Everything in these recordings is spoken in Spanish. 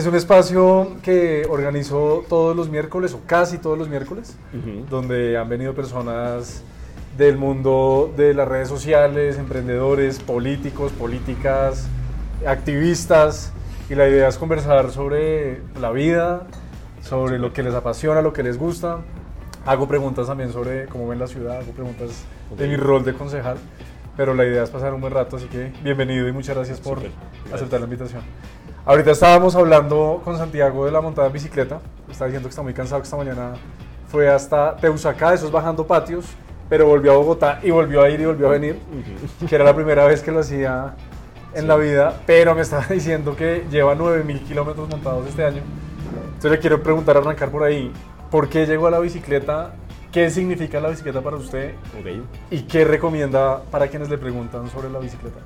Es un espacio que organizó todos los miércoles, o casi todos los miércoles, donde han venido personas del mundo de las redes sociales, emprendedores, políticos, políticas, activistas, y la idea es conversar sobre la vida, sobre lo que les apasiona, lo que les gusta. Hago preguntas también sobre cómo ven la ciudad, hago preguntas de mi rol de concejal, pero la idea es pasar un buen rato, así que bienvenido y muchas gracias por aceptar la invitación. Ahorita estábamos hablando con Santiago de la montada en bicicleta. Está diciendo que está muy cansado, que esta mañana fue hasta Teusacá, esos bajando patios, pero volvió a Bogotá y volvió a ir y volvió a venir, que era la primera vez que lo hacía en la vida, pero me estaba diciendo que lleva 9000 kilómetros montados este año. Entonces le quiero preguntar, arrancar por ahí, ¿por qué llegó a la bicicleta? ¿Qué significa la bicicleta para usted? ¿Y qué recomienda para quienes le preguntan sobre la bicicleta?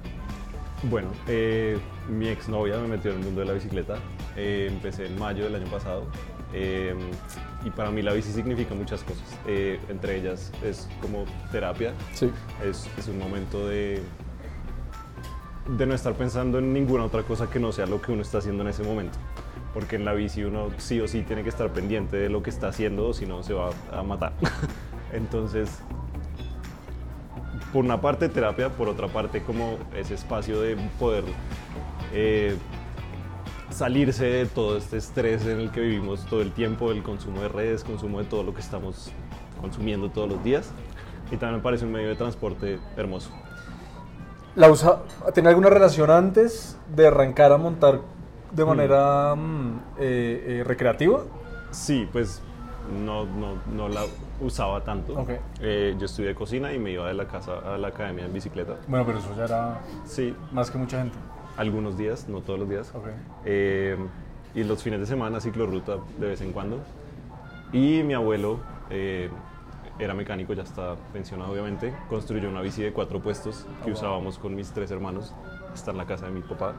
Bueno, eh, mi exnovia me metió en el mundo de la bicicleta. Eh, empecé en mayo del año pasado. Eh, y para mí la bici significa muchas cosas. entre ellas es como terapia. Sí. Es, es, un momento de, de no estar pensando en ninguna otra cosa que no sea lo que uno está haciendo en ese momento. Porque en la bici uno sí o sí tiene que estar pendiente de lo que está haciendo o si no se va a matar. Entonces por una parte terapia, por otra parte como ese espacio de poder eh, salirse de todo este estrés en el que vivimos todo el tiempo, el consumo de redes, consumo de todo lo que estamos consumiendo todos los días. Y también me parece un medio de transporte hermoso. ¿La usa, ¿Tiene alguna relación antes de arrancar a montar de mm. manera mm, eh, eh, recreativa? Sí, pues no, no, no la usaba tanto. Eh, yo estudié cocina y me iba de la casa a la academia en bicicleta. Bueno, pero eso ya era sí. más que mucha gente. Algunos días, no todos los días. Eh, y los fines de semana ciclorruta de vez en cuando. Y mi abuelo eh, era mecánico, ya está pensionado obviamente, construyó una bici de cuatro puestos que oh, usábamos con mis tres hermanos. Está en la casa de mi papá.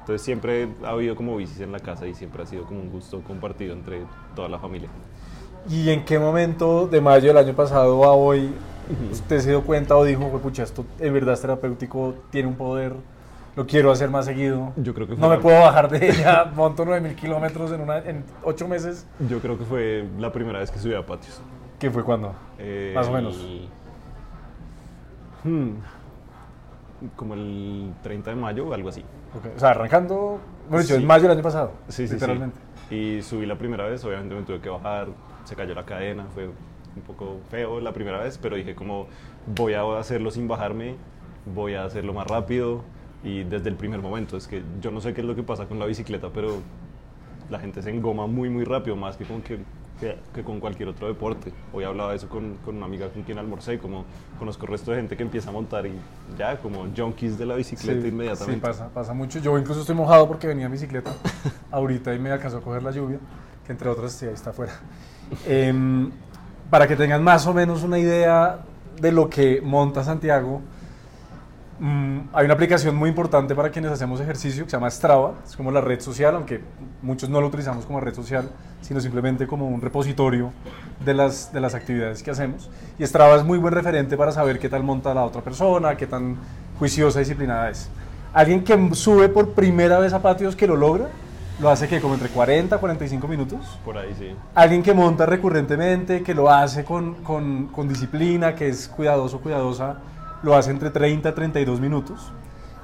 Entonces siempre ha habido como bicis en la casa y siempre ha sido como un gusto compartido entre toda la familia. ¿Y en qué momento de mayo del año pasado a hoy usted se dio cuenta o dijo, pucha, esto en verdad es terapéutico, tiene un poder, lo quiero hacer más seguido? Yo creo que No me puedo bajar de ella, monto 9000 kilómetros en, en 8 meses. Yo creo que fue la primera vez que subí a patios. ¿Qué fue cuándo? Eh, más o menos. Hmm, como el 30 de mayo o algo así. O sea, arrancando, bueno, dicho, en mayo del año pasado, sí, literalmente. Sí. Y subí la primera vez, obviamente me tuve que bajar, se cayó la cadena, fue un poco feo la primera vez, pero dije como voy a hacerlo sin bajarme, voy a hacerlo más rápido y desde el primer momento, es que yo no sé qué es lo que pasa con la bicicleta, pero la gente se engoma muy muy rápido, más que con, que, que, con cualquier otro deporte. Hoy hablaba de eso con, con, una amiga con quien almorcé, como conozco el resto de gente que empieza a montar y ya como junkies de la bicicleta inmediatamente. Sí, pasa, pasa mucho. Yo incluso estoy mojado porque venía en bicicleta ahorita y me alcanzó a coger la lluvia, que entre otras sí, ahí está afuera. Em, para que tengan más o menos una idea de lo que monta Santiago, mm, hay una aplicación muy importante para quienes hacemos ejercicio que se llama Strava, es como la red social, aunque muchos no lo utilizamos como red social, sino simplemente como un repositorio de las, de las actividades que hacemos. Y Strava es muy buen referente para saber qué tal monta la otra persona, qué tan juiciosa, disciplinada es. Alguien que sube por primera vez a patios que lo logra, lo hace que como entre 40 45 minutos. Por ahí, sí. Alguien que monta recurrentemente, que lo hace con, con, con disciplina, que es cuidadoso, cuidadosa, lo hace entre 30 32 minutos.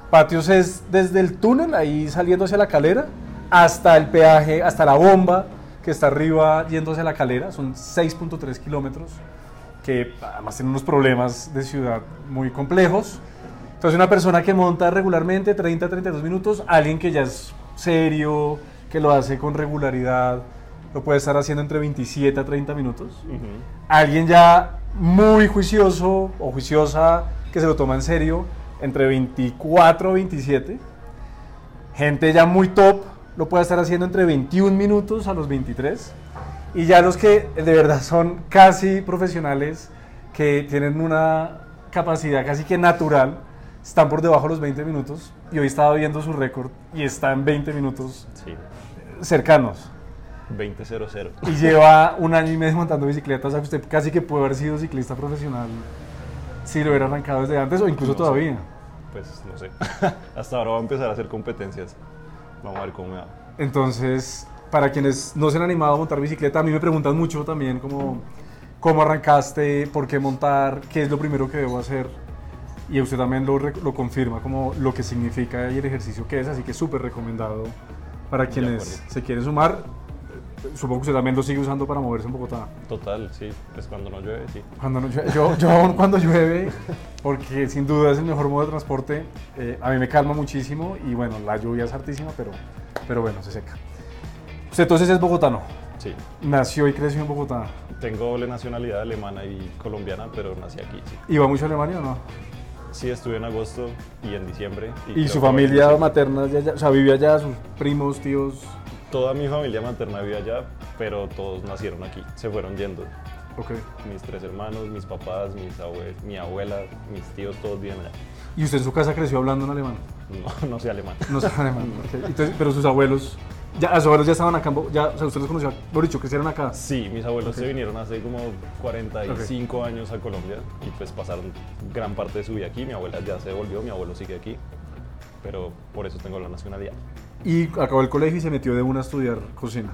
Patios es desde el túnel, ahí saliendo hacia la calera, hasta el peaje, hasta la bomba que está arriba yendo hacia la calera. Son 6.3 kilómetros, que además tienen unos problemas de ciudad muy complejos. Entonces una persona que monta regularmente 30 32 minutos, alguien que ya es serio, que lo hace con regularidad, lo puede estar haciendo entre 27 a 30 minutos. Alguien ya muy juicioso o juiciosa que se lo toma en serio, entre 24 a 27. Gente ya muy top lo puede estar haciendo entre 21 minutos a los 23. Y ya los que de verdad son casi profesionales, que tienen una capacidad casi que natural, están por debajo de los 20 minutos y hoy estaba viendo su récord y está en 20 minutos cercanos. 20.00. Y lleva un año y medio montando bicicleta, o sea, usted casi que puede haber sido ciclista profesional si lo hubiera arrancado desde antes o incluso todavía. Pues no sé. Hasta ahora va a empezar a hacer competencias. Vamos a ver cómo me va. Entonces, para quienes no se han animado a montar bicicleta, a mí me preguntan mucho también como cómo arrancaste, por qué montar, qué es lo primero que debo hacer. Y usted también lo, lo confirma como lo que significa y el ejercicio que es, así que súper recomendado para quienes se quieren sumar. Eh, Supongo que usted también lo sigue usando para moverse en Bogotá. Total, sí, pues cuando no llueve, sí. Cuando no llueve, yo, yo aún cuando llueve, porque sin duda es el mejor modo de transporte, eh, a mí me calma muchísimo y bueno, la lluvia es hartísima, pero, pero bueno, se seca. Usted entonces es bogotano, Sí, nació y creció en Bogotá. tengo doble nacionalidad alemana y colombiana, pero nací aquí, sí. ¿Iba mucho a Alemania o no? Sí, estuve en agosto y en diciembre. ¿Y, creo su familia materna, ya- o sea, vivía allá, sus primos, tíos? Toda mi familia materna vive allá, pero todos nacieron aquí, se fueron yendo. Ok. Mis tres hermanos, mis papás, mis abue- mi abuela, mis tíos, todos viven allá. ¿Y usted en su casa creció hablando en alemán? No, no sé alemán. No sabe alemán, ok. Entonces, pero sus abuelos, ya, sus abuelos ya estaban acá, ya, o sea, usted los conoció, por dicho, crecieron acá. Sí, mis abuelos se vinieron hace como 45 años a Colombia y pues pasaron gran parte de su vida aquí. Mi abuela ya se devolvió, mi abuelo sigue aquí, pero por eso tengo la nacionalidad. Y acabó el colegio y se metió de una a estudiar cocina.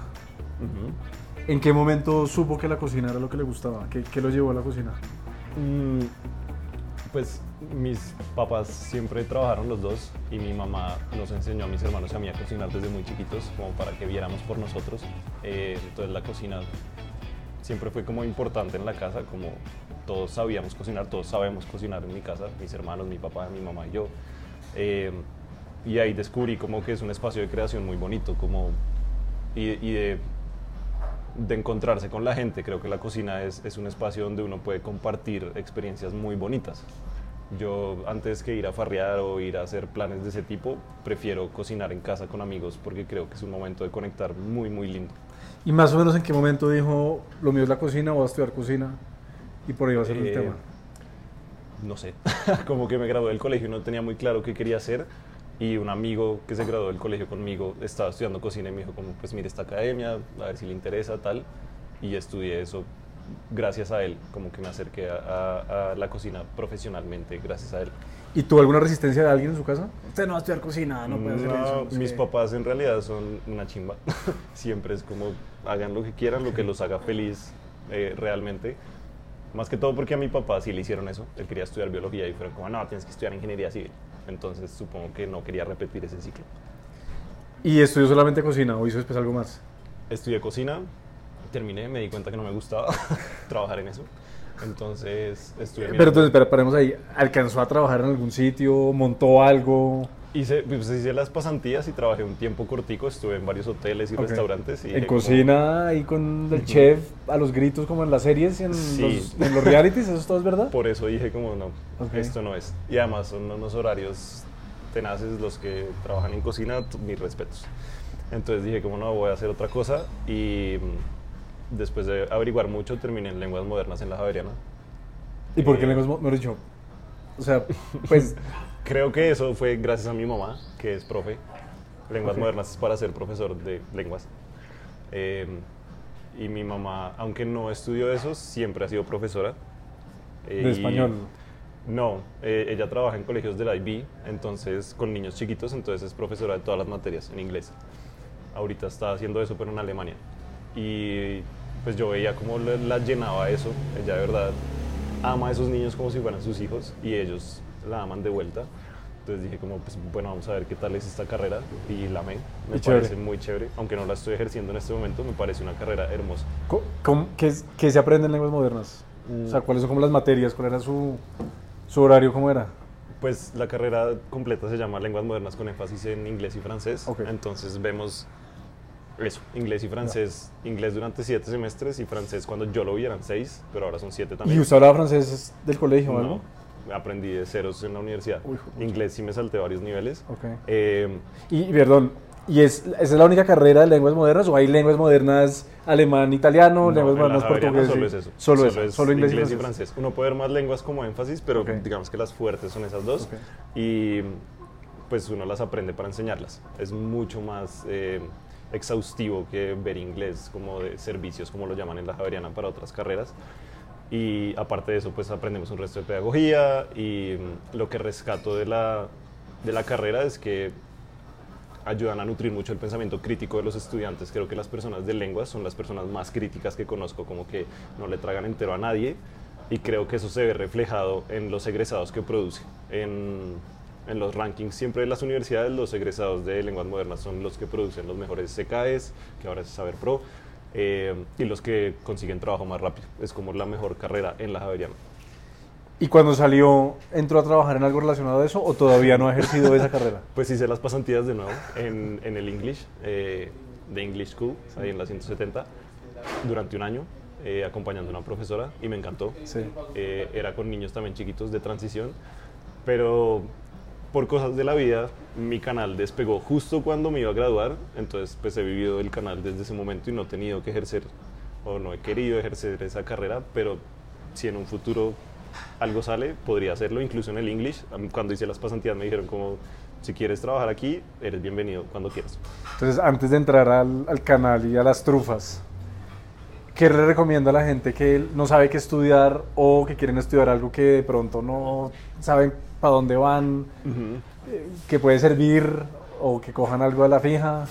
¿En qué momento supo que la cocina era lo que le gustaba? ¿Qué, qué lo llevó a la cocina? Mm, Pues mis papás siempre trabajaron los dos y mi mamá nos enseñó a mis hermanos y a mí a cocinar desde muy chiquitos, como para que viéramos por nosotros. Eh, entonces la cocina siempre fue como importante en la casa, como todos sabíamos cocinar, todos sabemos cocinar en mi casa, mis hermanos, mi papá, mi mamá y yo. Eh, y ahí descubrí como que es un espacio de creación muy bonito, como y, de de encontrarse con la gente. Creo que la cocina es, es un espacio donde uno puede compartir experiencias muy bonitas. Yo antes que ir a farrear o ir a hacer planes de ese tipo, prefiero cocinar en casa con amigos porque creo que es un momento de conectar muy, muy lindo. ¿Y más o menos en qué momento dijo, lo mío es la cocina, voy a estudiar cocina? Y por ahí va a ser el Eh, tema. No sé, como que me gradué del colegio y no tenía muy claro qué quería hacer. Y un amigo que se graduó del colegio conmigo estaba estudiando cocina y me dijo como, pues mire esta academia, a ver si le interesa, tal. Y estudié eso gracias a él, como que me acerqué a, a- a la cocina profesionalmente gracias a él. ¿Y tuvo alguna resistencia de alguien en su casa? Usted no va a estudiar cocina, no puede hacer No, eso. mis qué. papás en realidad son una chimba. Siempre es como hagan lo que quieran, lo que los haga feliz eh, realmente. Más que todo porque a mi papá sí le hicieron eso. Él quería estudiar biología y fueron como, no, tienes que estudiar ingeniería civil. Entonces supongo que no quería repetir ese ciclo. ¿Y estudió solamente cocina o hizo después algo más? Estudié cocina, terminé, me di cuenta que no me gustaba trabajar en eso. Entonces estuve Pero entonces, espera, paremos ahí. ¿Alcanzó a trabajar en algún sitio? ¿Montó algo? Hice, pues, hice las pasantías y trabajé un tiempo cortico, estuve en varios hoteles y Ok. restaurantes. Y ¿En cocina ahí con el chef a los gritos como en las series y en, Sí. los, en los realities? ¿Eso todo es verdad? Por eso dije como no, Ok. esto no es. Y además son unos horarios tenaces los que trabajan en cocina, mis respetos. Entonces dije como no, voy a hacer otra cosa y mm, después de averiguar mucho terminé en lenguas modernas en la Javeriana. ¿Y por qué Eh, lenguas, mo- mejor dicho? O sea, pues, Creo que eso fue gracias a mi mamá, que es profe. Lenguas Ok. modernas es para ser profesor de lenguas. Eh, y mi mamá, aunque no estudió eso, siempre ha sido profesora. Eh, de español. No, eh, ella trabaja en colegios del IB, entonces con niños chiquitos, entonces es profesora de todas las materias en inglés. Ahorita está haciendo eso, pero en Alemania. Y pues yo veía cómo la, la llenaba eso. Ella de verdad ama a esos niños como si fueran sus hijos y ellos la aman de vuelta. Entonces dije como, pues bueno, vamos a ver qué tal es esta carrera y la amé. Me Y chévere. parece muy chévere, aunque no la estoy ejerciendo en este momento, me parece una carrera hermosa. Co- cómo- ¿Qué, qué se aprende en lenguas modernas? O sea, ¿cuáles son como las materias? ¿Cuál era su, su horario? ¿Cómo era? Pues la carrera completa se llama Lenguas Modernas con énfasis en inglés y francés. Ok. Entonces vemos eso, inglés y francés. Inglés durante siete semestres y francés cuando yo lo vi eran seis, pero ahora son siete también. ¿Y usted hablaba francés del colegio o algo? Aprendí de ceros en la universidad. Uy, inglés sí me salté varios niveles. Ok. Eh, Y, perdón, ¿y es, esa es la única carrera de lenguas modernas o hay lenguas modernas alemán, italiano, no, lenguas modernas portugués? Solo es eso. Solo, eso, es solo inglés, inglés y francés. Uno puede ver más lenguas como énfasis, pero Ok. digamos que las fuertes son esas dos. Ok. Y pues uno las aprende para enseñarlas. Es mucho más eh, exhaustivo que ver inglés como de servicios, como lo llaman en la Javeriana para otras carreras. Y aparte de eso, pues aprendemos un resto de pedagogía y mm, lo que rescato de la, de la carrera es que ayudan a nutrir mucho el pensamiento crítico de los estudiantes. Creo que las personas de lenguas son las personas más críticas que conozco, como que no le tragan entero a nadie y creo que eso se ve reflejado en los egresados que produce. En, en los rankings siempre de las universidades, los egresados de lenguas modernas son los que producen los mejores CKEs, que ahora es Saber Pro, eh, y los que consiguen trabajo más rápido. Es como la mejor carrera en la Javeriana. ¿Y cuando salió, entró a trabajar en algo relacionado a eso o todavía no ha ejercido esa carrera? Pues hice las pasantías de nuevo en, en el English, eh, de English School, ahí en la 170, durante un año, eh, acompañando a una profesora y me encantó. Sí. Eh, era con niños también chiquitos de transición, pero por cosas de la vida mi canal despegó justo cuando me iba a graduar, entonces pues he vivido el canal desde ese momento y no he tenido que ejercer o no he querido ejercer esa carrera, pero si en un futuro algo sale, podría hacerlo, incluso en el English. Cuando hice las pasantías me dijeron como, si quieres trabajar aquí, eres bienvenido cuando quieras. Entonces, antes de entrar al, al canal y a las trufas, ¿qué le recomienda a la gente que no sabe qué estudiar o que quieren estudiar algo que de pronto no saben para dónde van, eh, que puede servir o que cojan algo a la fija?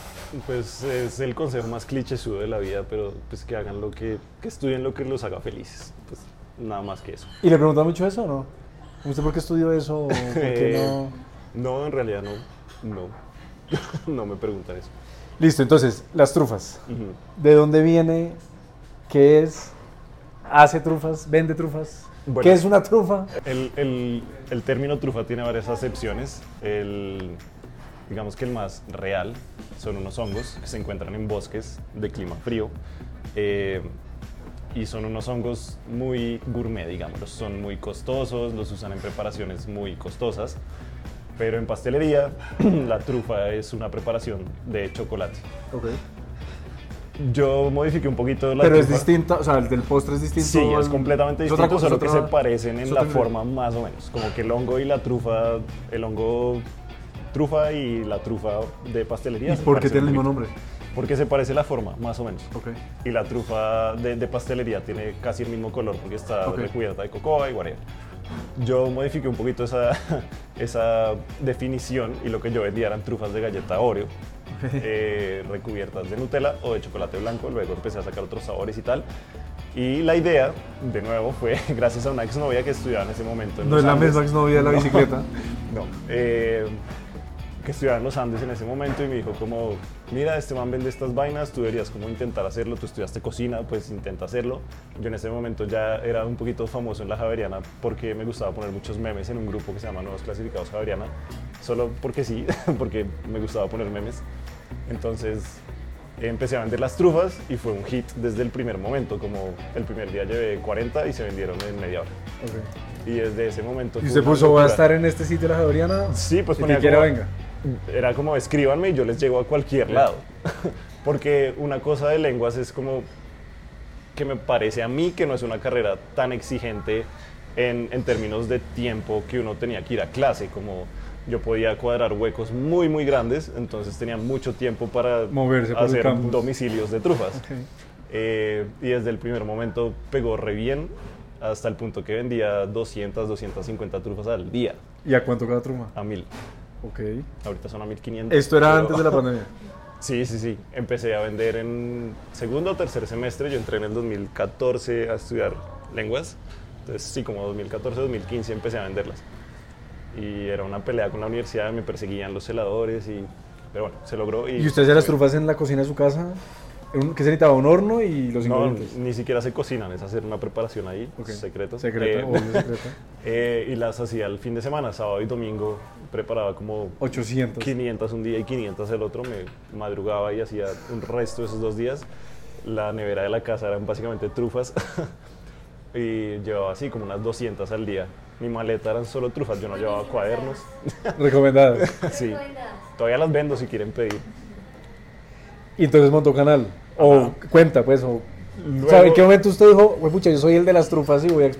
Pues es el consejo más clichésudo de la vida, pero pues que hagan lo que, que estudien lo que los haga felices. Pues nada más que eso. ¿Y le preguntan mucho eso o no? ¿Usted por qué estudió eso? ¿O ¿Por qué Eh, no? No, en realidad no. No. no me preguntan eso. Listo, entonces, las trufas. ¿De dónde viene? ¿Qué es? ¿Hace trufas? ¿Vende trufas? Bueno. ¿Qué es una trufa? El, el- el término trufa tiene varias acepciones. El, digamos que el más real son unos hongos que se encuentran en bosques de clima frío. eh, y son unos hongos muy gourmet, digamos. Son muy costosos, los usan en preparaciones muy costosas. Pero en pastelería, la trufa es una preparación de chocolate. Yo modifiqué un poquito la Pero es trufa. distinta, o sea, el del postre es distinto. Sí, es completamente otra distinto, cosa, solo que se parecen en la forma más o menos. Como que el hongo y la trufa, el hongo trufa y la trufa de pastelería. ¿Y por qué tiene el mismo nombre? Porque se parece la forma, más o menos. Ok. Y la trufa de, de pastelería tiene casi el mismo color porque está Ok. recubierta de cocoa y whatever. Yo modifiqué un poquito esa, esa definición y lo que yo vendía eran trufas de galleta Oreo, eh, recubiertas de Nutella o de chocolate blanco. Luego empecé a sacar otros sabores y tal. Y la idea, de nuevo, fue gracias a una exnovia que estudiaba en ese momento. en No es la Andes. misma exnovia de la No. bicicleta. No. eh, que estudiaba en los Andes en ese momento y me dijo como, mira, este man vende estas vainas, tú deberías como intentar hacerlo, tú estudiaste cocina, pues intenta hacerlo. Yo en ese momento ya era un poquito famoso en la Javeriana porque me gustaba poner muchos memes en un grupo que se llama Nuevos Clasificados Javeriana, solo porque sí, porque me gustaba poner memes. Entonces empecé a vender las trufas y fue un hit desde el primer momento, como el primer día llevé 40 y se vendieron en media hora. Y desde ese momento... Y usted puso, voy a estar en este sitio de la Javeriana. Sí, pues ponía que quiera como- venga. Era como escríbanme y yo les llego a cualquier lado. Porque una cosa de lenguas es como que me parece a mí que no es una carrera tan exigente en, en términos de tiempo que uno tenía que ir a clase. Como yo podía cuadrar huecos muy, muy grandes, entonces tenía mucho tiempo para Moverse hacer domicilios de trufas. Ok. Eh, y desde el primer momento pegó re bien hasta el punto que vendía 200, 250 trufas al día, ¿Y a cuánto cada trufa? a 1000. Ok. Ahorita son a 1500. Esto era pero- antes de la pandemia. Sí, sí, sí. Empecé a vender en segundo o tercer semestre. Yo entré en el 2014 a estudiar lenguas. Entonces, sí, como 2014, 2015 empecé a venderlas. Y era una pelea con la universidad, me perseguían los celadores y... Pero bueno, se logró. ¿Y, ¿Y usted hacía las trufas en la cocina de su casa? ¿Qué se necesitaba? ¿Un horno y los No, ingredientes? ni siquiera se cocinan, es hacer una preparación ahí, Ok. secreto. Secreta, Eh, obvio, secreta. eh, y las hacía el fin de semana, sábado y domingo. Preparaba como 800. 500 un día y 500 el otro. Me madrugaba y hacía un resto de esos dos días. La nevera de la casa eran básicamente trufas. y llevaba así como unas 200 al día. Mi maleta eran solo trufas, yo no llevaba cuadernos. Recomendadas. sí. Todavía las vendo si quieren pedir. Y entonces montó canal. O cuenta, pues. O, Luego- ¿sabe en qué momento usted dijo, "Güey, pucha, yo soy el de las trufas y voy a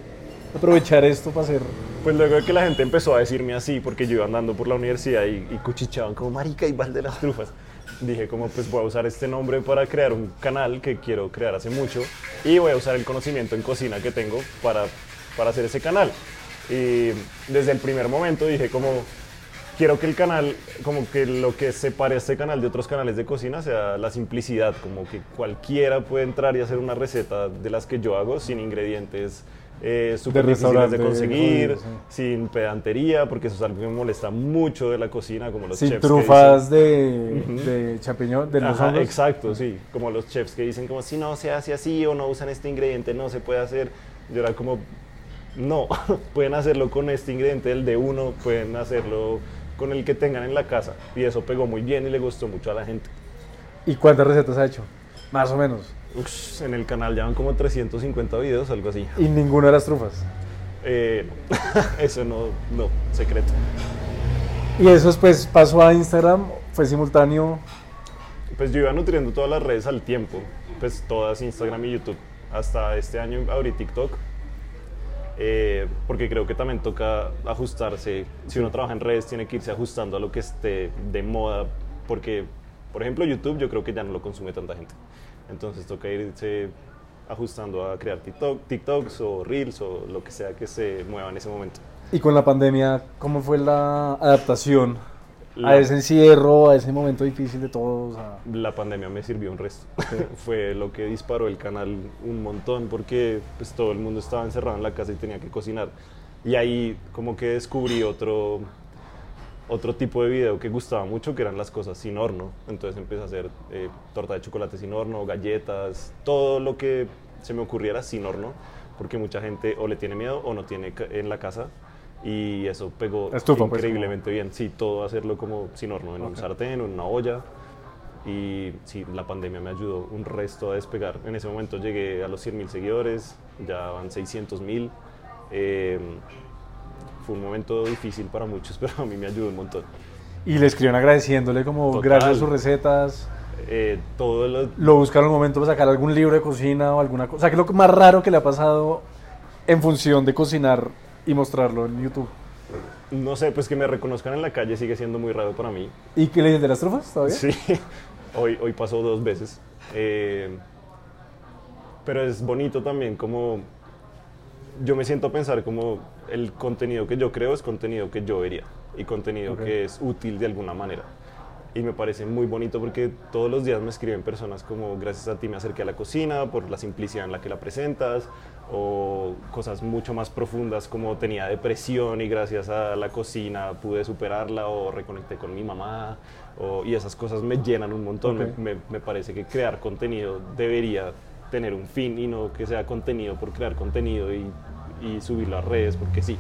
aprovechar esto para hacer. Pues luego de que la gente empezó a decirme así, porque yo iba andando por la universidad y, y cuchicheaban como marica y de las trufas, dije como pues voy a usar este nombre para crear un canal que quiero crear hace mucho y voy a usar el conocimiento en cocina que tengo para, para hacer ese canal. Y desde el primer momento dije como quiero que el canal, como que lo que separe este canal de otros canales de cocina sea la simplicidad, como que cualquiera puede entrar y hacer una receta de las que yo hago sin ingredientes eh, súper difíciles de conseguir, jodido, sin pedantería, porque eso es algo que me molesta mucho de la cocina, como los Sin chefs que trufas de, Ujú. de champiñón, de los Ajá, exacto, sí. Como los chefs que dicen como si no se hace así o no usan este ingrediente, no se puede hacer. Yo era como, no, pueden hacerlo con este ingrediente, el de uno, pueden hacerlo con el que tengan en la casa. Y eso pegó muy bien y le gustó mucho a la gente. ¿Y cuántas recetas ha hecho? Más o menos. En el canal llevan como 350 videos, algo así. Y ninguna de las trufas. Eh, no, eso no, no, secreto. Y eso después pasó a Instagram, fue simultáneo. Pues yo iba nutriendo todas las redes al tiempo, pues todas Instagram y YouTube. Hasta este año abrí TikTok, eh, porque creo que también toca ajustarse. Si uno trabaja en redes, tiene que irse ajustando a lo que esté de moda, porque, por ejemplo, YouTube yo creo que ya no lo consume tanta gente. Entonces toca irse ajustando a crear TikTok, TikToks o Reels o lo que sea que se mueva en ese momento. Y con la pandemia, ¿cómo fue la adaptación La- a ese encierro, a ese momento difícil de todos? a- La pandemia me sirvió un resto. Fue lo que disparó el canal un montón porque pues, todo el mundo estaba encerrado en la casa y tenía que cocinar. Y ahí como que descubrí otro, otro tipo de video que gustaba mucho, que eran las cosas sin horno. Entonces empecé a hacer eh, torta de chocolate sin horno, galletas, todo lo que se me ocurriera sin horno, porque mucha gente o le tiene miedo o no tiene en la casa. Y eso pegó Estufa, pues, increíblemente bien. Sí, todo hacerlo como sin horno, en un Ok. sartén o en una olla. Y sí, la pandemia me ayudó un resto a despegar. En ese momento llegué a los 100 mil seguidores, ya van 600 mil. fue un momento difícil para muchos, pero a mí me ayudó un montón. Y le escribieron agradeciéndole como Total. gracias a sus recetas. Eh, todo lo, Lo buscaron un momento para sacar algún libro de cocina o alguna cosa. O sea, ¿qué es lo más raro que le ha pasado en función de cocinar y mostrarlo en YouTube? no sé, pues que me reconozcan en la calle sigue siendo muy raro para mí. ¿Y qué le dicen de las trufas todavía? Sí, hoy, hoy pasó dos veces. Eh, pero es bonito también como yo me siento a pensar como el contenido que yo creo es contenido que yo vería y contenido Ok. que es útil de alguna manera. Y me parece muy bonito porque todos los días me escriben personas como gracias a ti me acerqué a la cocina por la simplicidad en la que la presentas o cosas mucho más profundas como tenía depresión y gracias a la cocina pude superarla o reconecté con mi mamá o- y esas cosas me llenan un montón. Me, me- me parece que crear contenido debería tener un fin y no que sea contenido por crear contenido y, y subirlo a redes porque sí.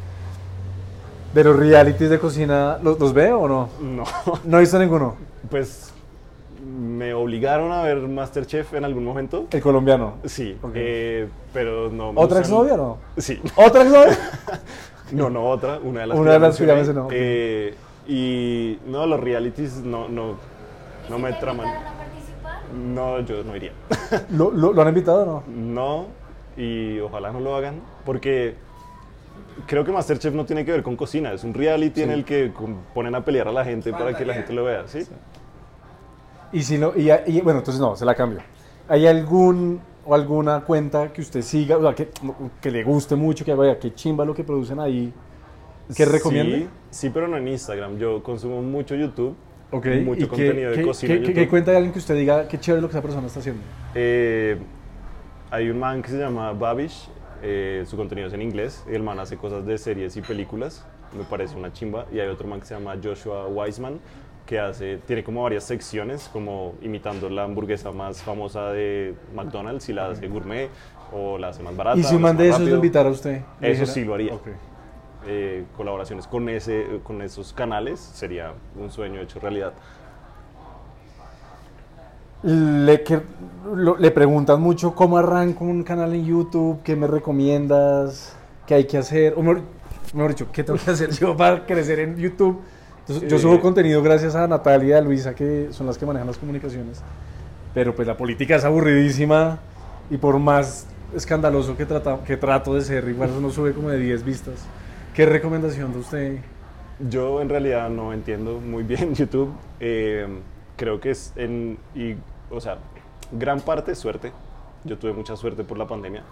¿De los realities de cocina los, los ve o no? No, No he visto ninguno. pues me obligaron a ver Masterchef en algún momento. El colombiano. Sí, Ok. eh, pero no. me ¿Otra exnovia o no? Sí. ¿Otra exnovia? No, no, otra, una de las Una que de las que ya mencioné. mencionó, ok. Eh, y no, los realities no, no, no me ¿Te traman. a participar? No, yo no iría. ¿Lo, lo, lo han invitado o no? No, y ojalá no lo hagan, porque creo que Masterchef no tiene que ver con cocina, es un reality en el que ponen a pelear a la gente para que la gente lo vea, ¿sí? Y si no, y, y- bueno, entonces no, se la cambio. ¿Hay algún o alguna cuenta que usted siga, o sea, que, que le guste mucho, que vaya, que chimba lo que producen ahí, que recomiende? Sí, sí, pero no en Instagram. Yo consumo mucho YouTube, Ok, mucho ¿y qué- contenido de qué- cocina qué- qué- qué cuenta de alguien que usted diga qué chévere lo que esa persona está haciendo? Eh, hay un man que se llama Babish, eh, su contenido es en inglés, el man hace cosas de series y películas, me parece una chimba. Y hay otro man que se llama Joshua Wiseman, que hace, tiene como varias secciones, como imitando la hamburguesa más famosa de McDonald's, y la hace gourmet, o la hace más barata. y si o un la man hace de esos lo rápido. invitara a usted. Eso sí lo haría. Eh, colaboraciones con, ese, con esos canales sería un sueño hecho realidad. Le, que, lo- le preguntan mucho cómo arranco un canal en YouTube, qué me recomiendas, qué hay que hacer, o mejor, mejor dicho, qué tengo que hacer yo para crecer en YouTube. Entonces, yo Eh. subo contenido gracias a Natalia y a Luisa, que son las que manejan las comunicaciones. Pero pues la política es aburridísima y por más escandaloso que, trata, que trato de ser, igual uno sube como de 10 vistas. ¿Qué recomendación de usted? Yo en realidad no entiendo muy bien YouTube. Eh, creo que es en, y, o sea, gran parte es suerte. Yo tuve mucha suerte por la pandemia.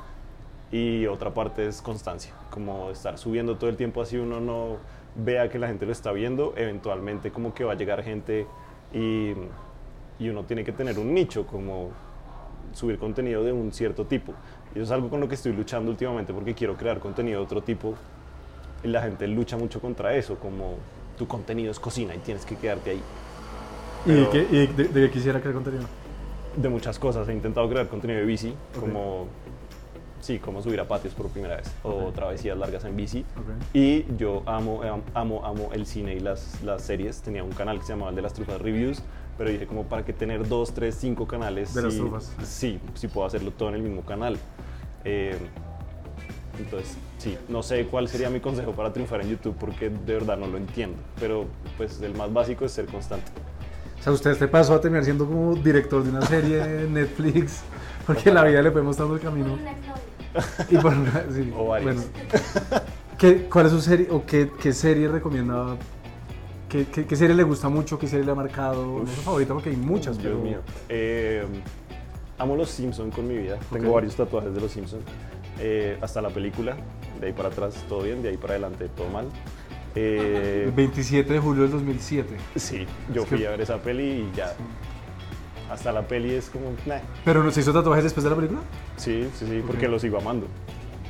Y otra parte es constancia, como estar subiendo todo el tiempo así uno no vea que la gente lo está viendo, eventualmente como que va a llegar gente y, y uno tiene que tener un nicho, como subir contenido de un cierto tipo. Y eso es algo con lo que estoy luchando últimamente porque quiero crear contenido de otro tipo y la gente lucha mucho contra eso, como tu contenido es cocina y tienes que quedarte ahí. ¿Y, de Pero- qué, y de, de qué quisiera crear contenido? De muchas cosas, he intentado crear contenido de bici, Ok. como, sí, como subir a patios por primera vez, o Ok. travesías largas en bici. Ok. Y yo amo, am- amo, amo el cine y las, las series. Tenía un canal que se llamaba el de las trufas reviews, pero dije como para que tener dos, tres, cinco canales. De las trufas. Sí, sí puedo hacerlo todo en el mismo canal. Eh, entonces, sí, no sé cuál sería mi consejo para triunfar en YouTube porque de verdad no lo entiendo. Pero pues el más básico es ser constante. O sea, usted este pasó a terminar siendo como director de una serie de Netflix, porque la vida le fue mostrando el camino. Y por sí, O varios. bueno. ¿Qué, ¿Cuál es su serie o qué, qué serie recomienda? ¿Qué, qué, qué serie le gusta mucho? ¿Qué serie le ha marcado? No es su favorita porque hay muchas, Dios pero... mío. Eh, amo los Simpsons con mi vida. Tengo Ok. varios tatuajes de los Simpsons. hasta la película. De ahí para atrás todo bien, de ahí para adelante todo mal. Eh, El 27 de julio del 2007. sí, yo Es que- fui a ver esa peli y ya. Hasta la peli es como, nah. ¿Pero no se hizo tatuajes después de la película? Sí, sí, sí, porque lo sigo amando.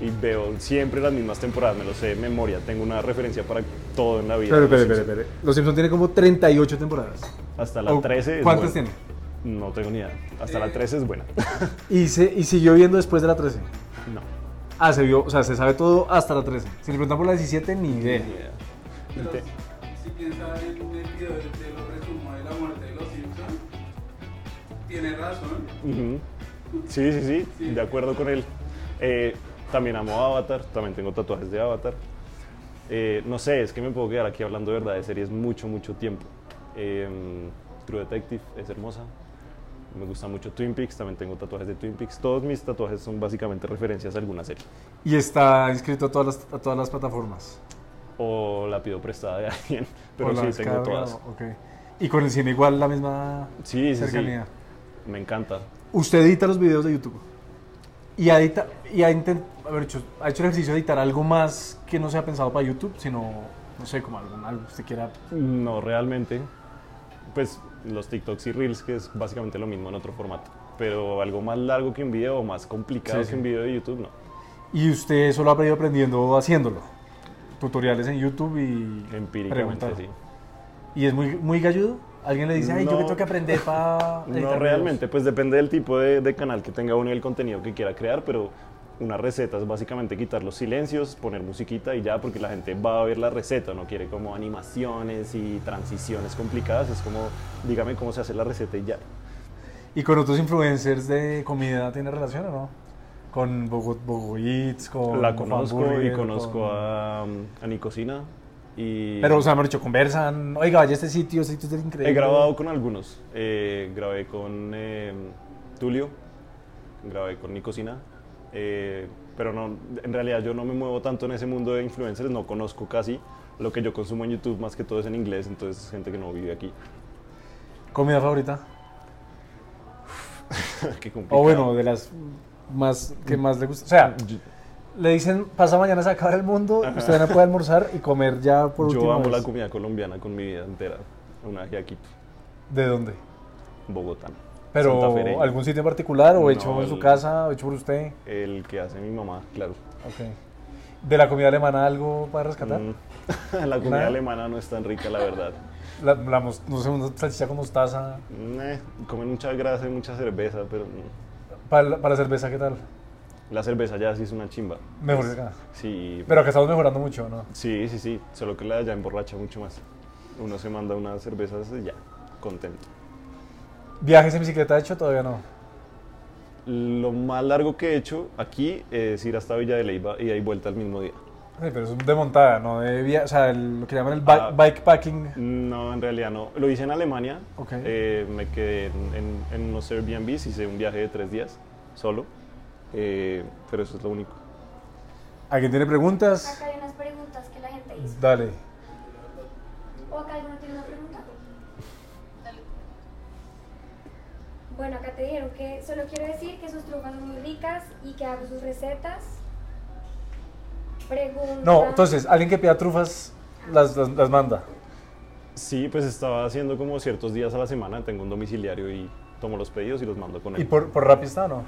Y veo siempre las mismas temporadas, me lo sé de memoria. Tengo una referencia para todo en la vida. Pero, espere, espere, Simpsons. espere. Los Simpsons tienen como 38 temporadas. Hasta la O- 13 es ¿Cuántas buena. tiene? No tengo ni idea. Hasta la 13 es buena. Y, se, y siguió viendo después de la 13. no. Ah, se vio, o sea, se sabe todo hasta la 13. Si le preguntan por la 17, ni Ni idea. idea. Pero si piensa en razón. Ujú. Sí, sí, sí, de acuerdo con él. Eh, también amo Avatar, también tengo tatuajes de Avatar. Eh, no sé, es que me puedo quedar aquí hablando de verdad de series mucho, mucho tiempo. Eh, True Detective es hermosa. Me gusta mucho Twin Peaks, también tengo tatuajes de Twin Peaks. Todos mis tatuajes son básicamente referencias a alguna serie. Y está inscrito a todas las, a todas las plataformas. O la pido prestada de alguien, pero sí, tengo todas. ok. Y con el cine igual la misma Sí, sí, sí. Me encanta. Usted edita los videos de YouTube. Y, edita, y ha, intent- haber hecho, ha hecho el ejercicio de editar algo más que no sea pensado para YouTube, sino, no sé, como algo, algo que usted quiera. No, realmente. Pues los TikToks y Reels, que es básicamente lo mismo en otro formato. Pero algo más largo que un video o más complicado Sí, que un video de YouTube, no. Y usted eso lo ha ido aprendiendo haciéndolo. Tutoriales en YouTube y Empíricamente, sí. ¿Y es muy, muy galludo? ¿Alguien le dice, ay, yo No. que tengo que aprender para No realmente, pues depende del tipo de, de canal que tenga uno y el contenido que quiera crear, pero una receta es básicamente quitar los silencios, poner musiquita y ya, porque la gente va a ver la receta, no quiere como animaciones y transiciones complicadas, es como, dígame cómo se hace la receta y ya. ¿Y con otros influencers de comida tiene relación o no? Con Bogo, Bogo Eats, con La conozco y conozco con- a, a Nicocina y... Pero, o sea, hemos dicho, conversan, oiga, vaya a este sitio, este sitio es increíble. He grabado con algunos. Eh, grabé con eh, Tulio, grabé con Nicocina, eh, pero no, en realidad yo no me muevo tanto en ese mundo de influencers, no conozco casi. Lo que yo consumo en YouTube más que todo es en inglés, entonces es gente que no vive aquí. ¿Comida favorita? Qué complicado. O bueno, de las más que más le gusta. O sea, le dicen, pasa mañana se acaba el mundo, usted no puede almorzar y comer ya por yo última amo la vez. comida colombiana con mi vida entera. Una ajiaquito, ¿De dónde? Bogotá. ¿Pero algún sitio en particular o No, hecho en su el- casa o hecho por usted? El que hace mi mamá, claro. Ok. ¿De la comida alemana algo para rescatar? Mm, la comida Nada. alemana no es tan rica, la verdad. La, la no sé, una salchicha con mostaza. Eh, comen mucha grasa y mucha cerveza, pero Para, la- para la cerveza, ¿qué tal? La cerveza ya sí es una chimba. Mejor que acá. Sí, Pero acá estamos mejorando mucho, ¿no? sí, sí, sí, solo que la de allá emborracha mucho más. Uno se manda unas cervezas y ya, contento. ¿Viajes en bicicleta hecho? Todavía no. Lo más largo que he hecho aquí es ir hasta Villa de Leyva y ahí vuelta el mismo día. Sí, pero es de montada, no de via- O sea, el- lo que llaman el Ah. bikepacking. No, en realidad no. Lo hice en Alemania. Ok. Eh, me quedé en, en- en unos Airbnbs, hice un viaje de tres días solo. Eh, pero eso es lo único. ¿Alguien tiene preguntas? Acá hay unas preguntas que la gente hizo. Dale. ¿O acá alguno tiene una pregunta? Bueno, acá te dijeron que solo quiero decir que sus trufas son muy ricas y que hago sus recetas Pregunta. No, entonces, alguien que pida trufas las, las, las manda. Sí, pues estaba haciendo como ciertos días a la semana, tengo un domiciliario y tomo los pedidos y los mando con él. ¿Y por, por Rappi está o no? No,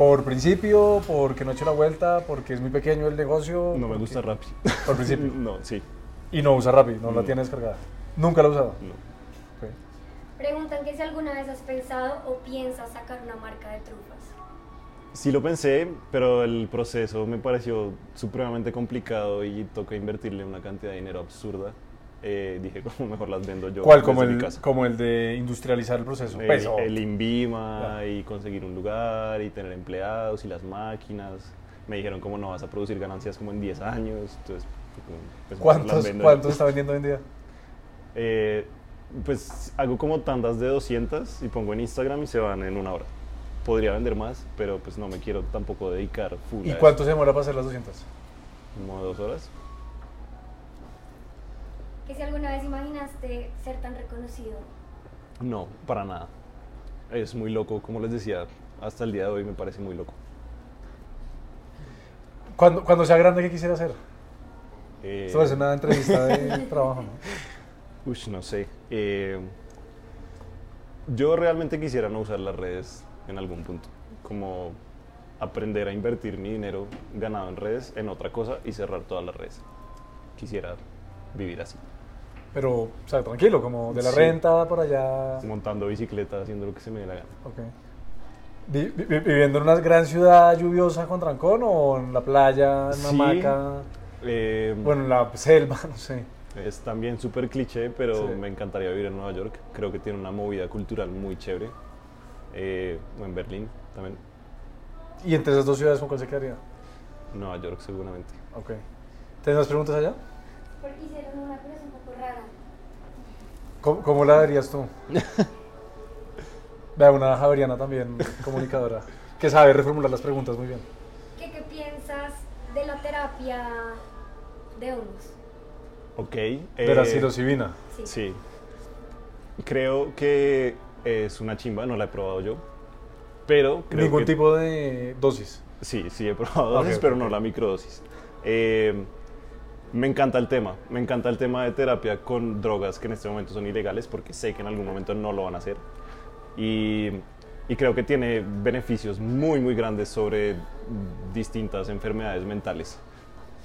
¿Por principio? ¿Porque no he hecho la vuelta? ¿Porque es muy pequeño el negocio? no me ¿Por gusta? Rappi. Por principio. No, sí. Y no usa Rappi, no la No. tiene descargada. Nunca la ha usado. no. Preguntan que si alguna vez has pensado o piensas sacar una marca de trufas. Sí lo pensé, pero el proceso me pareció supremamente complicado y toca invertirle una cantidad de dinero absurda. Eh, dije, como mejor las vendo yo. ¿Cuál? Como mi el, casa. como el de industrializar el proceso. El, Pues, el Invima y conseguir un lugar y tener empleados y las máquinas. Me dijeron como no vas a producir ganancias como en 10 años. Entonces, pues, ¿Cuántos. ¿Cuántos está vendiendo hoy en día? Eh, pues hago como tandas de 200 y pongo en Instagram y se van en una hora. Podría vender más, pero pues no me quiero tampoco dedicar full ¿Y a cuánto se demora para hacer las 200? eso. Como dos horas. Que si alguna vez imaginaste ser tan reconocido. No, para nada. Es muy loco, como les decía, hasta el día de hoy me parece muy loco. Cuando, cuando sea grande, ¿qué quisiera hacer? Eh, Esto es una entrevista de trabajo, ¿no? Ush, no sé. Eh, yo realmente quisiera no usar las redes en algún punto. Como aprender a invertir mi dinero ganado en redes en otra cosa y cerrar todas las redes. Quisiera vivir así. Pero, o sea, tranquilo, como de la Sí. renta por allá. Montando bicicleta, haciendo lo que se me dé la gana. Ok. Vi- vi- ¿Viviendo en una gran ciudad lluviosa con trancón o en la playa, en una Sí. hamaca? Eh, Bueno, en la selva, no sé. Es también súper cliché, pero Sí. me encantaría vivir en Nueva York. Creo que tiene una movida cultural muy chévere. Eh, o en Berlín también. ¿Y entre esas dos ciudades con cuál se quedaría? Nueva York seguramente. Ok. ¿Tienes más preguntas allá? Porque hicieron una, es un poco rara. ¿Cómo, cómo la verías tú? Vea, una javeriana también, comunicadora, que sabe reformular las preguntas muy bien. ¿Qué, qué piensas de la terapia de hongos? Ok. De la eh, psilocibina. Sí. Sí. Creo que es una chimba, no la he probado yo. Pero creo Ningún que- tipo de dosis. Sí, sí, he probado dosis, pero no la microdosis. Eh, me encanta el tema, me encanta el tema de terapia con drogas que en este momento son ilegales porque sé que en algún momento no lo van a hacer. Y, y creo que tiene beneficios muy, muy grandes sobre distintas enfermedades mentales.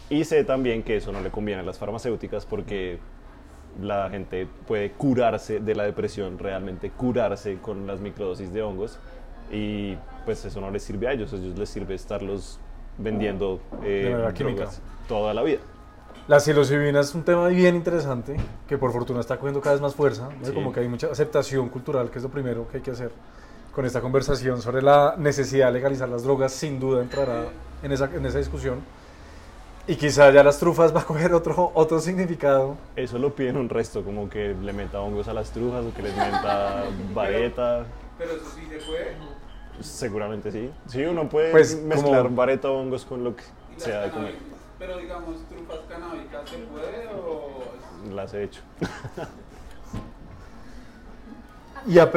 Y sé también que eso no le conviene a las farmacéuticas porque la gente puede curarse de la depresión, realmente curarse con las microdosis de hongos y pues eso no les sirve a ellos, a ellos les sirve estarlos vendiendo eh, drogas toda la vida. La psilocibina es un tema bien interesante que por fortuna está cogiendo cada vez más fuerza. ¿no? Sí. Como que hay mucha aceptación cultural, que es lo primero que hay que hacer. Con esta conversación sobre la necesidad de legalizar las drogas, sin duda entrará en esa, en esa discusión. Y quizá ya las trufas va a coger otro, otro significado. Eso lo piden un resto, como que le meta hongos a las trujas o que les meta vareta. Pero eso sí se puede. Seguramente sí. Sí, uno puede Pues, mezclar como- vareta o hongos con lo que sea de comer. Pero digamos, trufas canábicas se puede o. Las he hecho. Y ha,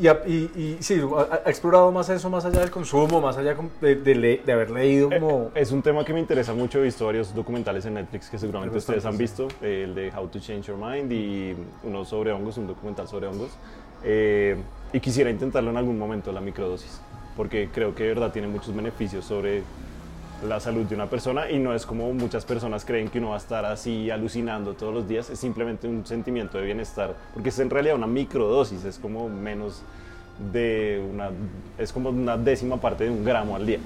y ha- y- y sí, ha, ha explorado más eso, más allá del consumo, más allá de, de le- de haber leído como... Eh, Es un tema que me interesa mucho. He visto varios documentales en Netflix que seguramente ustedes han visto. eh, el de How to Change Your Mind y uno sobre hongos, un documental sobre hongos. Eh, y quisiera intentarlo en algún momento, la microdosis. Porque creo que de verdad tiene muchos beneficios sobre la salud de una persona y no es como muchas personas creen que uno va a estar así alucinando todos los días, es simplemente un sentimiento de bienestar, porque es en realidad una microdosis, es como menos de una, es como una décima parte de un gramo al día.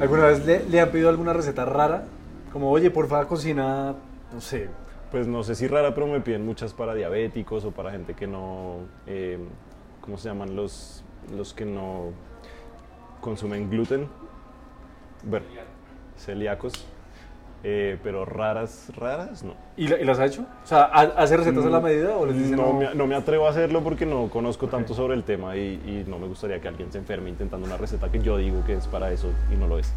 ¿Alguna vez le, le han pedido alguna receta rara? Como, oye, porfa, cocina, no sé, Pues no sé si rara, pero me piden muchas para diabéticos o para gente que no, eh, ¿cómo se llaman los, los que no consumen gluten? Bueno, celíacos, eh, pero raras, raras, no. ¿Y, la- y las ha hecho? O sea, ¿ha- ¿hace recetas a la medida o les dice no, no? me, no me atrevo a hacerlo porque no conozco tanto sobre el tema y, y no me gustaría que alguien se enferme intentando una receta que yo digo que es para eso y no lo es.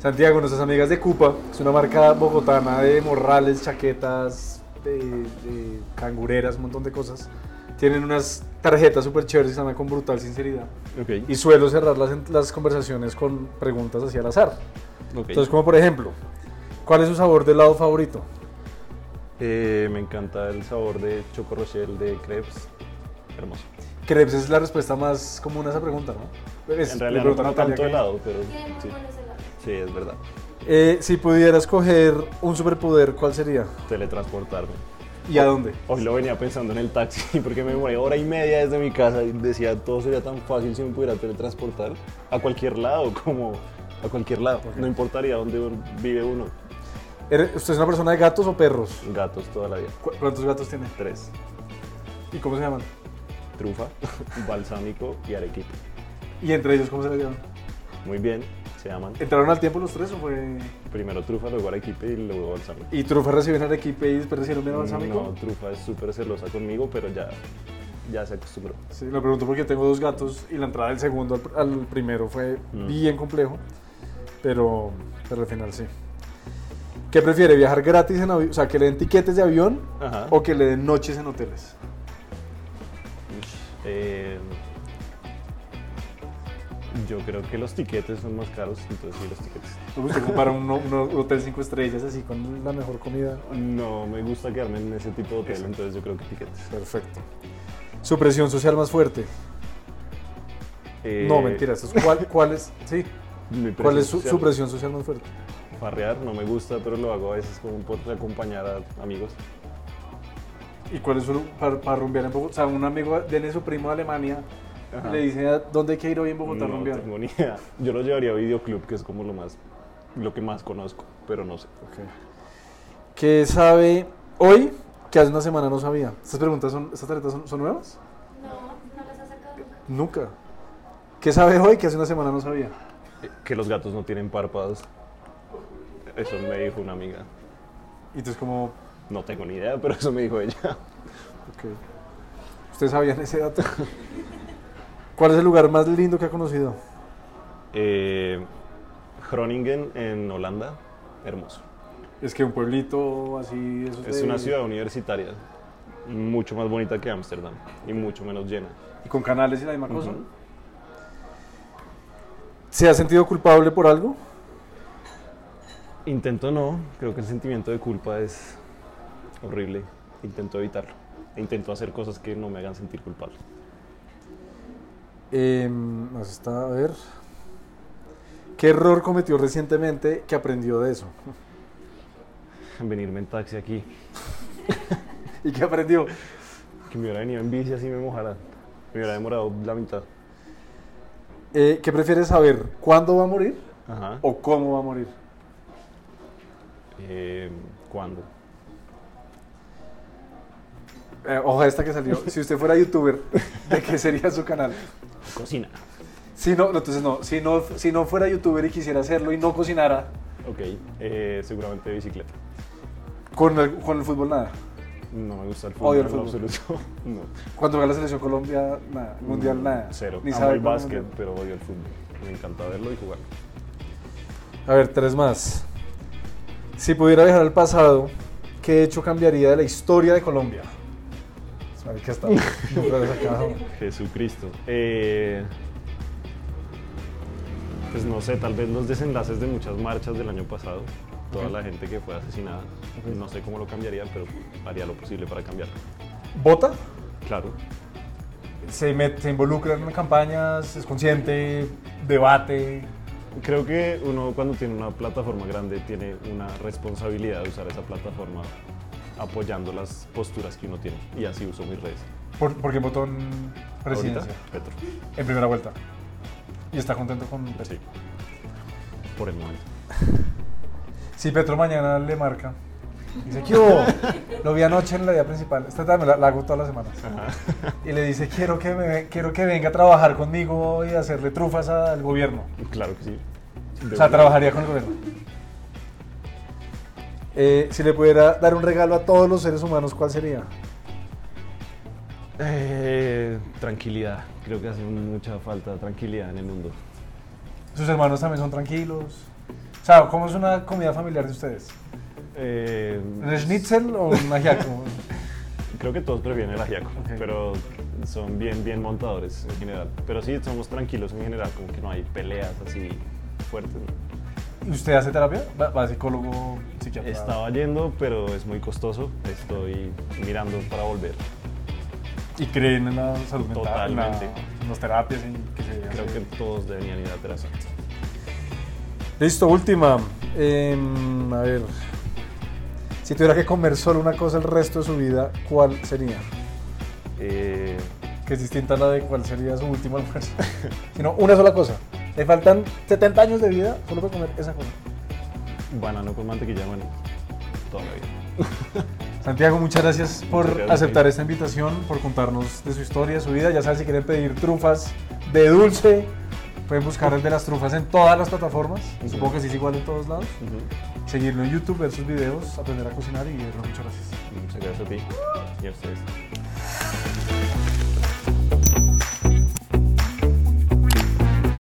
Santiago, nuestras amigas de Cupa, es una marca bogotana de morrales, chaquetas, de, de cangureras, un montón de cosas. Tienen unas tarjetas súper chéveres que se llaman con brutal sinceridad. Ok, Y suelo cerrar las, las conversaciones con preguntas así al azar. ok. Entonces, como por ejemplo, ¿Cuál es su sabor de helado favorito? Eh, me encanta el sabor de Choco Rochelle de crepes. Hermoso. Crepes es la respuesta más común a esa pregunta, ¿no? Es- En le realidad no tanto que- helado, pero sí. Sí, es verdad. Eh, si pudiera escoger un superpoder, ¿cuál sería? Teletransportarme. ¿Y a dónde? Hoy lo venía pensando en el taxi porque me demoré hora y media desde mi casa y decía todo sería tan fácil si me pudiera teletransportar a cualquier lado, como a cualquier lado. No importaría dónde vive uno. ¿Eres- ¿Usted es una persona de gatos o perros? Gatos toda la vida. ¿Cu- ¿Cuántos gatos tiene? Tres. ¿Y cómo se llaman? Trufa, balsámico y arequipe. ¿Y entre ellos cómo se les llaman? Muy bien, se llaman. ¿Entraron al tiempo los tres o fue...? Primero trufa, luego arequipe y luego balsámico. ¿Y Trufa recibió en Arequipe y después recibieron bien balsámico? No, trufa es súper celosa conmigo, pero ya, ya se acostumbró. Sí, lo pregunto porque tengo dos gatos y la entrada del segundo al, al primero fue Mm. bien complejo, pero, pero al final sí. ¿Qué prefiere, viajar gratis en avión, o sea, que le den tiquetes de avión Ajá. o que le den noches en hoteles? Eh, yo creo que los tiquetes son más caros, entonces sí, los tiquetes. Usted compara un, un hotel cinco estrellas así con la mejor comida. No me gusta quedarme en ese tipo de hotel, entonces yo creo que tiquetes. Perfecto. Su presión social más fuerte. Eh, no, mentira. esto es- ¿Cuál, cuál es? Sí. ¿Cuál es su, su presión social más fuerte? Farrear no me gusta, pero lo hago a veces como por acompañar a amigos. ¿Y cuál es su para, para rumbear en Bogotá? O sea, un amigo viene su primo de Alemania Ajá. le dice "¿A ¿dónde hay que ir hoy en Bogotá no rumbear? tengo ni idea. Yo lo llevaría a videoclub, que es como lo más, lo que más conozco, pero no sé. Ok. ¿Qué sabe hoy que hace una semana no sabía? ¿Estas preguntas son, estas tarjetas son, son nuevas? No, no las ha sacado nunca. Nunca. ¿Qué sabe hoy que hace una semana no sabía? Eh, Que los gatos no tienen párpados. Eso me dijo una amiga. Y entonces como, No tengo ni idea, pero eso me dijo ella. ok. ¿Ustedes sabían ese dato? ¿Cuál es el lugar más lindo que ha conocido? Eh, Groningen en Holanda, hermoso. Es que un pueblito así... esos Es de- una ciudad universitaria, mucho más bonita que Ámsterdam y mucho menos llena. Y con canales y la misma cosa. ¿Se ha sentido culpable por algo? Intento no, creo que el sentimiento de culpa es horrible. Intento evitarlo. E Intento hacer cosas que no me hagan sentir culpable. Eh, nos está, a ver. ¿Qué error cometió recientemente que aprendió de eso? Venirme en taxi aquí, ¿Y qué aprendió? que me hubiera venido en bici así me mojara. Me hubiera demorado la mitad. Eh, ¿Qué prefiere saber? ¿Cuándo va a morir Ajá. o cómo va a morir? Eh, ¿Cuándo? Eh, ojo esta que salió. Si usted fuera youtuber, ¿de qué sería su canal? Cocina. Si no, entonces no. Si no, si no fuera youtuber y quisiera hacerlo y no cocinara, Ok, eh, seguramente bicicleta. con el, con el fútbol nada. No me gusta el fútbol Odio el en fútbol. absoluto. No. Cuando va la selección Colombia, nada. Mundial, nada. Cero. Ni Amo sabe el básquet, mundial. pero odio el fútbol. Me encanta verlo y jugar. A ver, tres más. Si pudiera viajar al pasado, ¿qué hecho cambiaría de la historia de Colombia? Marica, está. Jesucristo. Eh, pues no sé, tal vez los desenlaces de muchas marchas del año pasado. Toda la gente que fue asesinada. No sé cómo lo cambiaría, pero haría lo posible para cambiarlo. ¿Vota? Claro. Se, met- se involucra en campañas, es consciente, debate. Creo que uno cuando tiene una plataforma grande tiene una responsabilidad de usar esa plataforma apoyando las posturas que uno tiene. Y así uso mis redes. ¿Por, por qué votó en presidencia? Ahorita, Petro. En primera vuelta. ¿Y está contento con Petro? Sí. Por el momento. Si Petro mañana le marca, dice, ¿qué hubo? Lo vi anoche en la idea principal. Esta también la, la hago todas las semanas. Y le dice, quiero que, me, quiero que venga a trabajar conmigo y hacerle trufas al gobierno. Claro que sí. De O sea, trabajaría con el gobierno. Eh, si le pudiera dar un regalo a todos los seres humanos, ¿cuál sería? Eh, tranquilidad. Creo que hace mucha falta tranquilidad en el mundo. ¿Sus hermanos también son tranquilos? O sea, ¿cómo es una comida familiar de ustedes? Eh, ¿Un schnitzel o un ajiaco? creo que todos prefieren el ajiaco, Ok. pero son bien, bien montadores en general. Pero sí, somos tranquilos en general, como que no hay peleas así fuertes. ¿no? ¿Y usted hace terapia? ¿Va, va a psicólogo, psiquiatra? Estaba yendo, pero es muy costoso. Estoy mirando para volver. ¿Y creen en la salud mental? en la- Totalmente. En las terapias que se Creo hace- que todos deberían ir a terapia. Listo, última. Em, a ver. Si tuviera que comer solo una cosa el resto de su vida, ¿cuál sería? Eh, Que es distinta a la de cuál sería su último almuerzo. Sino una sola cosa. Le faltan 70 años de vida solo para comer esa cosa. banano con mantequilla, bueno, toda la vida. Santiago, muchas gracias por Muchas gracias. aceptar esta invitación, por contarnos de su historia, de su vida. Ya saben, si quieren pedir trufas de dulce, pueden buscar el de las trufas en todas las plataformas. Supongo que sí es igual en todos lados. Seguirlo en YouTube, ver sus videos, aprender a cocinar y verlo. Muchas gracias. Muchas gracias a ti y a ustedes.